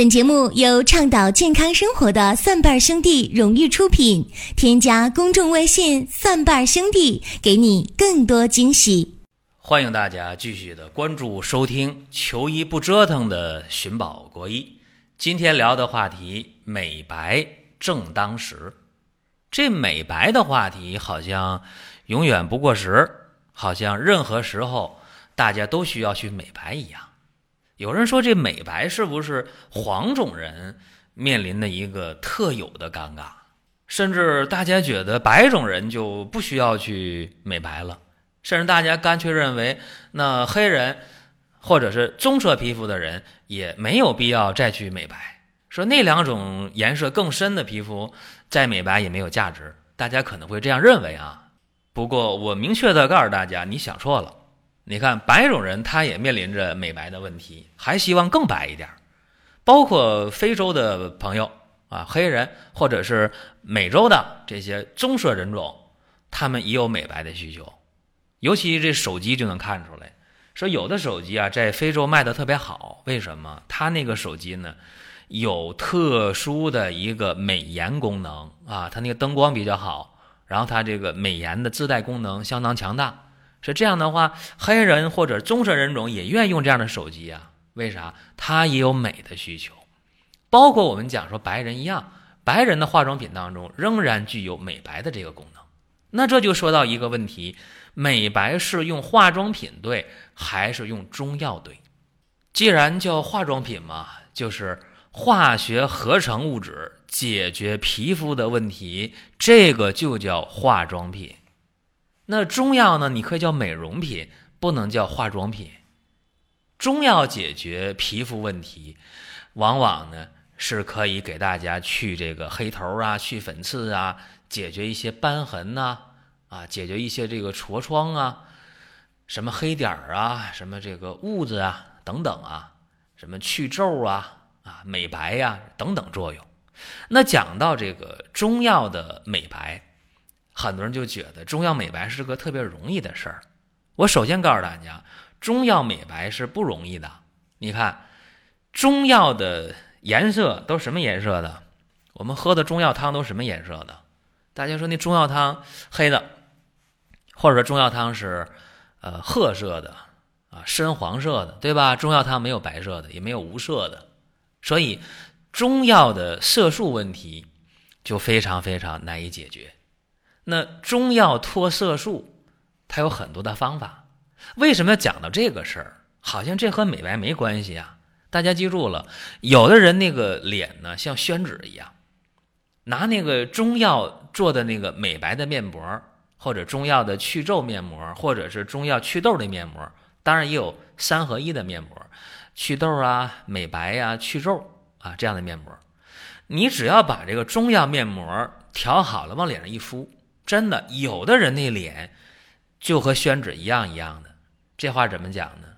本节目由倡导健康生活的蒜瓣兄弟荣誉出品。添加公众微信“蒜瓣兄弟”，给你更多惊喜。欢迎大家继续的关注收听“求医不折腾”的寻宝国医。今天聊的话题，美白正当时。这美白的话题好像永远不过时，好像任何时候大家都需要去美白一样。有人说，这美白是不是黄种人面临的一个特有的尴尬？甚至大家觉得白种人就不需要去美白了，甚至大家干脆认为，那黑人或者是棕色皮肤的人也没有必要再去美白，说那两种颜色更深的皮肤再美白也没有价值。大家可能会这样认为啊。不过我明确的告诉大家，你想错了。你看，白种人他也面临着美白的问题，还希望更白一点。包括非洲的朋友啊，黑人或者是美洲的这些棕色人种，他们也有美白的需求。尤其这手机就能看出来，说有的手机啊，在非洲卖的特别好，为什么？它那个手机呢，有特殊的一个美颜功能啊，它那个灯光比较好，然后它这个美颜的自带功能相当强大。是这样的话，黑人或者棕色人种也愿意用这样的手机啊？为啥？他也有美的需求，包括我们讲说白人一样，白人的化妆品当中仍然具有美白的这个功能。那这就说到一个问题：美白是用化妆品对，还是用中药对？既然叫化妆品嘛，就是化学合成物质解决皮肤的问题，这个就叫化妆品。那中药呢？你可以叫美容品，不能叫化妆品。中药解决皮肤问题，往往呢是可以给大家去这个黑头啊、去粉刺啊，解决一些斑痕呐，啊，解决一些这个痤疮啊，什么黑点儿啊，什么这个痦子啊等等啊，什么去皱啊啊、美白呀等等作用。那讲到这个中药的美白。很多人就觉得中药美白是个特别容易的事儿。我首先告诉大家，中药美白是不容易的。你看，中药的颜色都什么颜色的？我们喝的中药汤都什么颜色的？大家说那中药汤黑的，或者说中药汤是呃褐色的啊，深黄色的，对吧？中药汤没有白色的，也没有无色的，所以中药的色素问题就非常非常难以解决。那中药脱色素，它有很多的方法。为什么要讲到这个事儿？好像这和美白没关系啊！大家记住了，有的人那个脸呢像宣纸一样，拿那个中药做的那个美白的面膜，或者中药的去皱面膜，或者是中药祛痘的面膜，当然也有三合一的面膜，祛痘啊、美白呀、去皱啊这样的面膜。你只要把这个中药面膜调好了，往脸上一敷。真的，有的人那脸就和宣纸一样一样的，这话怎么讲呢？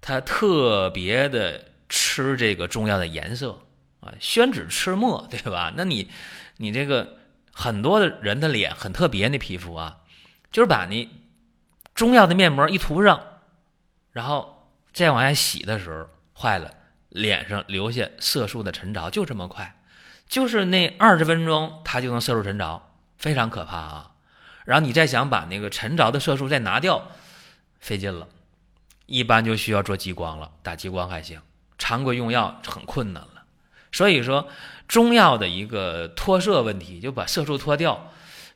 他特别的吃这个中药的颜色啊，宣纸吃墨，对吧？那你你这个很多的人的脸很特别，那皮肤啊，就是把你中药的面膜一涂上，然后再往下洗的时候，坏了，脸上留下色素的沉着，就这么快，就是那二十分钟，它就能色素沉着。非常可怕啊！然后你再想把那个沉着的色素再拿掉，费劲了。一般就需要做激光了，打激光还行，常规用药很困难了。所以说，中药的一个脱色问题，就把色素脱掉，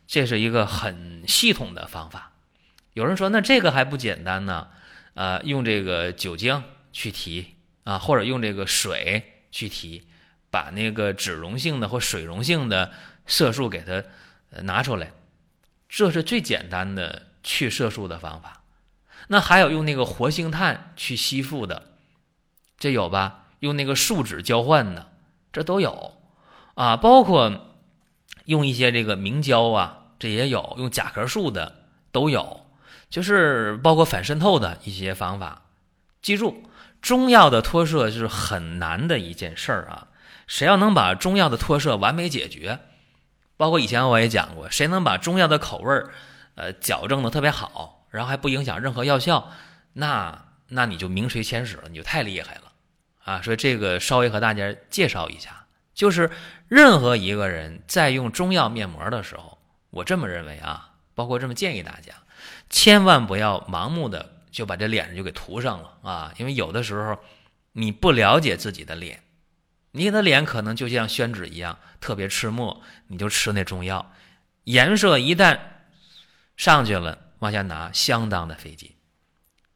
这是一个很系统的方法。有人说，那这个还不简单呢？呃，用这个酒精去提啊，或者用这个水去提，把那个脂溶性的或水溶性的色素给它。拿出来，这是最简单的去色素的方法。那还有用那个活性炭去吸附的，这有吧？用那个树脂交换的，这都有啊。包括用一些这个明胶啊，这也有。用甲壳素的都有，就是包括反渗透的一些方法。记住，中药的脱色是很难的一件事儿啊。谁要能把中药的脱色完美解决？包括以前我也讲过，谁能把中药的口味儿，呃，矫正的特别好，然后还不影响任何药效，那那你就名垂千史了，你就太厉害了，啊，所以这个稍微和大家介绍一下，就是任何一个人在用中药面膜的时候，我这么认为啊，包括这么建议大家，千万不要盲目的就把这脸上就给涂上了啊，因为有的时候你不了解自己的脸，你的脸可能就像宣纸一样特别赤墨，你就吃那中药，颜色一旦上去了，往下拿相当的费劲。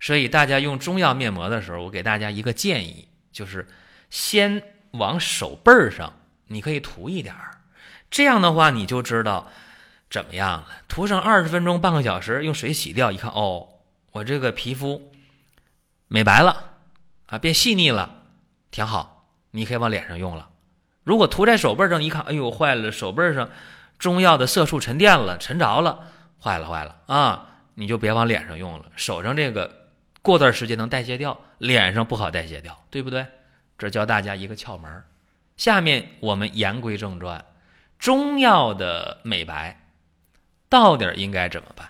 所以大家用中药面膜的时候，我给大家一个建议，就是先往手背儿上，你可以涂一点儿，这样的话你就知道怎么样了。涂上二十分钟、半个小时，用水洗掉，一看哦，我这个皮肤美白了啊，变细腻了，挺好，你可以往脸上用了。如果涂在手背上，一看，哎呦，坏了，手背上中药的色素沉淀了，沉着了，坏了，坏了啊，你就别往脸上用了，手上这个。过段时间能代谢掉，脸上不好代谢掉，对不对？这教大家一个窍门。下面我们言归正传，中药的美白到底应该怎么办？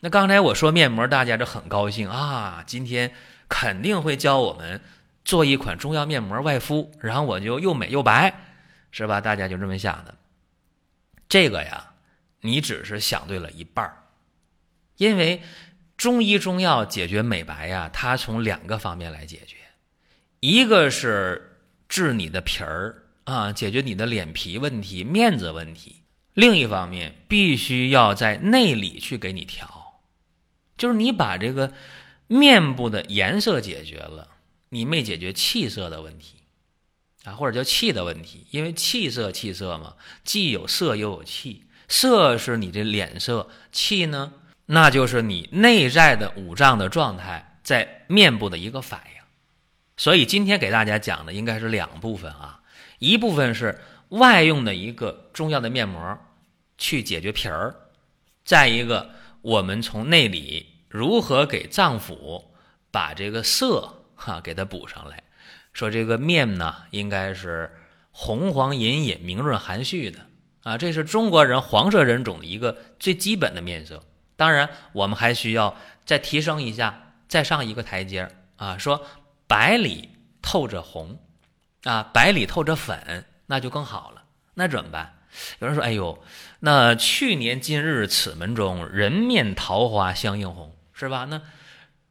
那刚才我说面膜，大家就很高兴啊，今天肯定会教我们做一款中药面膜外敷，然后我就又美又白，是吧？大家就这么想的。这个呀，你只是想对了一半儿，因为。中医中药解决美白呀，它从两个方面来解决，一个是治你的皮儿啊，解决你的脸皮问题、面子问题；另一方面，必须要在内里去给你调，就是你把这个面部的颜色解决了，你没解决气色的问题啊，或者叫气的问题，因为气色气色嘛，既有色又有气，色是你的脸色，气呢？那就是你内在的五脏的状态在面部的一个反应，所以今天给大家讲的应该是两部分啊，一部分是外用的一个中药的面膜去解决皮儿，再一个我们从内里如何给脏腑把这个色哈给它补上来，说这个面呢应该是红黄隐隐、明润含蓄的啊，这是中国人黄色人种的一个最基本的面色。当然，我们还需要再提升一下，再上一个台阶啊！说白里透着红，啊，白里透着粉，那就更好了。那怎么办？有人说：“哎呦，那去年今日此门中，人面桃花相映红，是吧？那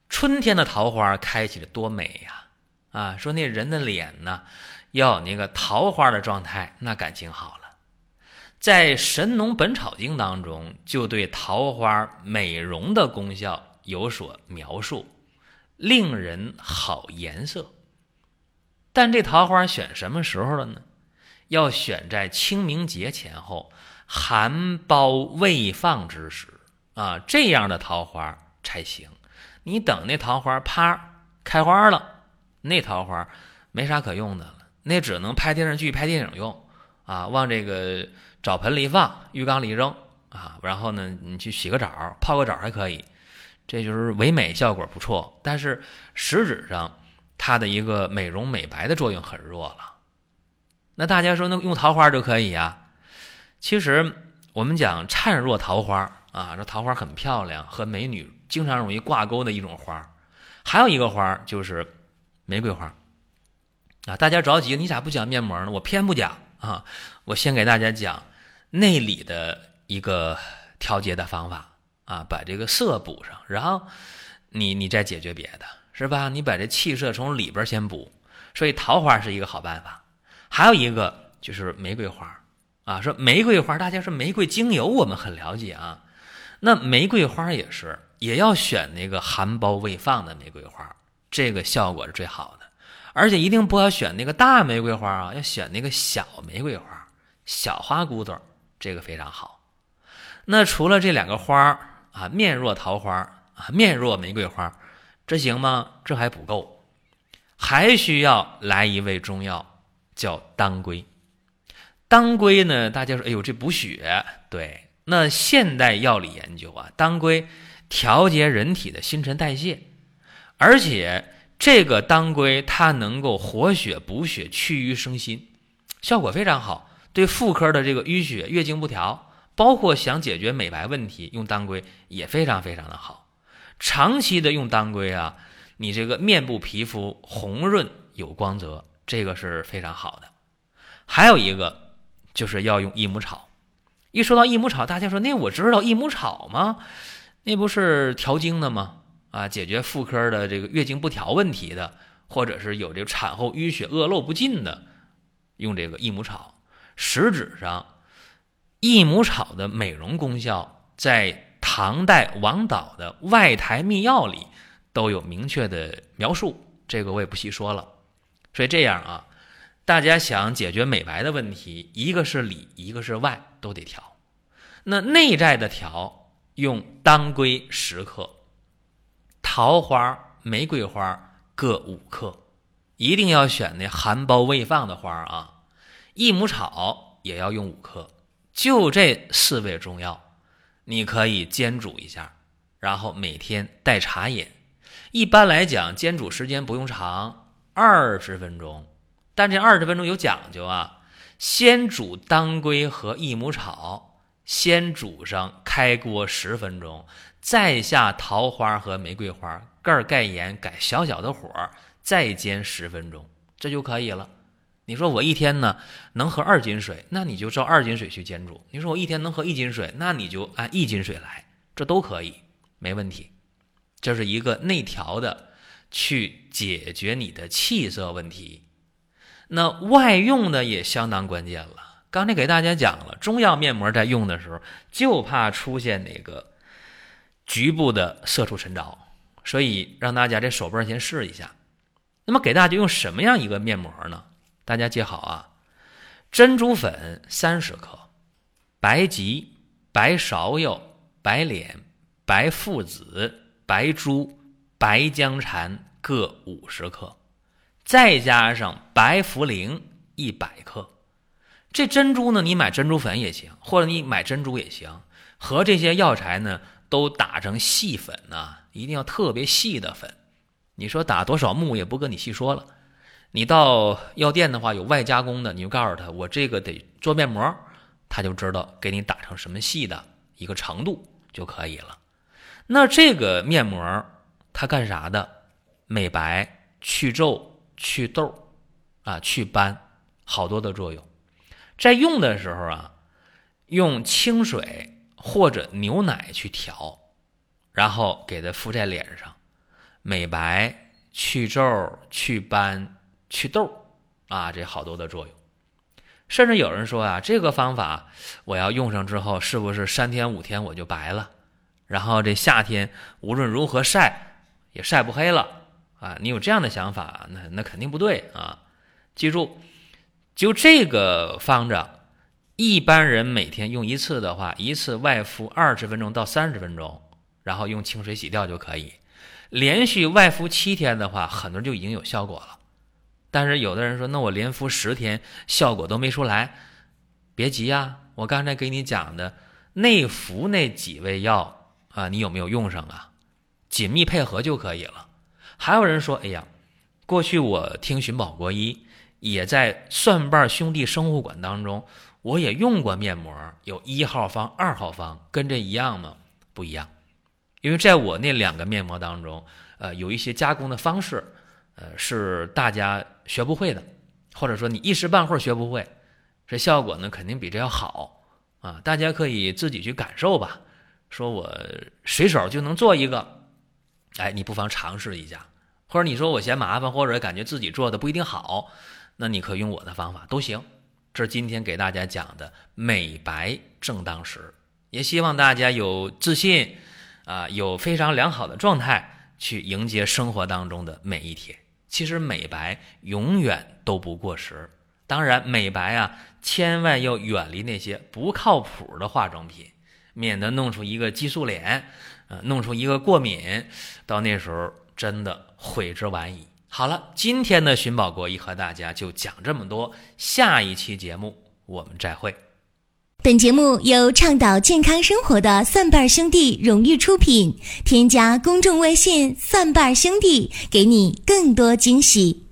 春天的桃花开起来多美呀！啊，说那人的脸呢，要有那个桃花的状态，那感情好了。”在《神农本草经》当中，就对桃花美容的功效有所描述，令人好颜色。但这桃花选什么时候了呢？要选在清明节前后，含苞未放之时啊，这样的桃花才行。你等那桃花啪开花了，那桃花没啥可用的了，那只能拍电视剧、拍电影用啊，往这个。澡盆里一放，浴缸里一扔啊，然后呢，你去洗个澡，泡个澡还可以，这就是唯美效果不错。但是实质上，它的一个美容美白的作用很弱了。那大家说，那用桃花就可以呀？其实我们讲灿若桃花啊，这桃花很漂亮，和美女经常容易挂钩的一种花。还有一个花就是玫瑰花啊。大家着急，你咋不讲面膜呢？我偏不讲啊，我先给大家讲。内里的一个调节的方法啊，把这个色补上，然后你你再解决别的，是吧？你把这气色从里边先补，所以桃花是一个好办法。还有一个就是玫瑰花啊，说玫瑰花，大家说玫瑰精油，我们很了解啊。那玫瑰花也是，也要选那个含苞未放的玫瑰花，这个效果是最好的。而且一定不要选那个大玫瑰花啊，要选那个小玫瑰花，小花骨朵。这个非常好。那除了这两个花啊，面若桃花啊，面若玫瑰花，这行吗？这还不够，还需要来一味中药，叫当归。当归呢，大家说，哎呦，这补血。对，那现代药理研究啊，当归调节人体的新陈代谢，而且这个当归它能够活血补血、去瘀生新，效果非常好。对妇科的这个淤血、月经不调，包括想解决美白问题，用当归也非常非常的好。长期的用当归啊，你这个面部皮肤红润有光泽，这个是非常好的。还有一个就是要用益母草。一说到益母草，大家说那我知道益母草吗？那不是调经的吗？啊，解决妇科的这个月经不调问题的，或者是有这个产后淤血恶露不尽的，用这个益母草。实质上，益母草的美容功效在唐代王导的《外台秘要》里都有明确的描述，这个我也不细说了。所以这样啊。大家想解决美白的问题，一个是里，一个是外，都得调。那内在的调，用当归十克，桃花、玫瑰花各五克，一定要选那含苞未放的花啊。益母草也要用五克，就这四味中药，你可以煎煮一下，然后每天代茶饮。一般来讲，煎煮时间不用长，二十分钟。但这二十分钟有讲究啊，先煮当归和益母草，先煮上开锅十分钟，再下桃花和玫瑰花，盖儿盖盐，改小小的火，再煎十分钟，这就可以了。你说我一天呢能喝二斤水，那你就照二斤水去煎煮。你说我一天能喝一斤水，那你就按一斤水来，这都可以，没问题。这是一个内调的，去解决你的气色问题。那外用的也相当关键了。刚才给大家讲了，中药面膜在用的时候，就怕出现那个局部的色素沉着，所以让大家这手背先试一下。那么给大家用什么样一个面膜呢？大家记好啊：珍珠粉三十克，白及、白芍药、白脸、白附子、白术、白僵蚕各五十克。再加上白茯苓一百克，这珍珠呢，你买珍珠粉也行，或者你买珍珠也行，和这些药材呢都打成细粉呢，一定要特别细的粉。你说打多少目也不跟你细说了。你到药店的话，有外加工的，你就告诉他我这个得做面膜，他就知道给你打成什么细的一个程度就可以了。那这个面膜它干啥的？美白、去皱。祛痘，啊，祛斑，好多的作用。在用的时候啊，用清水或者牛奶去调，然后给它敷在脸上，美白、去皱、祛斑、祛痘，啊，这好多的作用。甚至有人说啊，这个方法我要用上之后，是不是三天五天我就白了？然后这夏天无论如何晒也晒不黑了。啊，你有这样的想法，那那肯定不对啊！记住，就这个方子，一般人每天用一次的话，一次外敷二十分钟到三十分钟，然后用清水洗掉就可以。连续外敷七天的话，很多人就已经有效果了。但是有的人说，那我连敷十天效果都没出来，别急呀！我刚才给你讲的内服那几味药啊，你有没有用上啊？紧密配合就可以了。还有人说：“哎呀，过去我听寻宝国医，也在蒜瓣兄弟生活馆当中，我也用过面膜，有一号方、二号方，跟这一样吗？不一样，因为在我那两个面膜当中，呃，有一些加工的方式，呃，是大家学不会的，或者说你一时半会儿学不会，这效果呢肯定比这要好啊！大家可以自己去感受吧。说我随手就能做一个。”哎，你不妨尝试一下，或者你说我嫌麻烦，或者感觉自己做的不一定好，那你可以用我的方法都行。这是今天给大家讲的美白正当时，也希望大家有自信啊，有非常良好的状态去迎接生活当中的每一天。其实美白永远都不过时，当然美白啊，千万要远离那些不靠谱的化妆品，免得弄出一个激素脸。呃，弄出一个过敏，到那时候真的悔之晚矣。好了，今天的寻宝国医和大家就讲这么多，下一期节目我们再会。本节目由倡导健康生活的蒜瓣兄弟荣誉出品，添加公众微信“蒜瓣兄弟”，给你更多惊喜。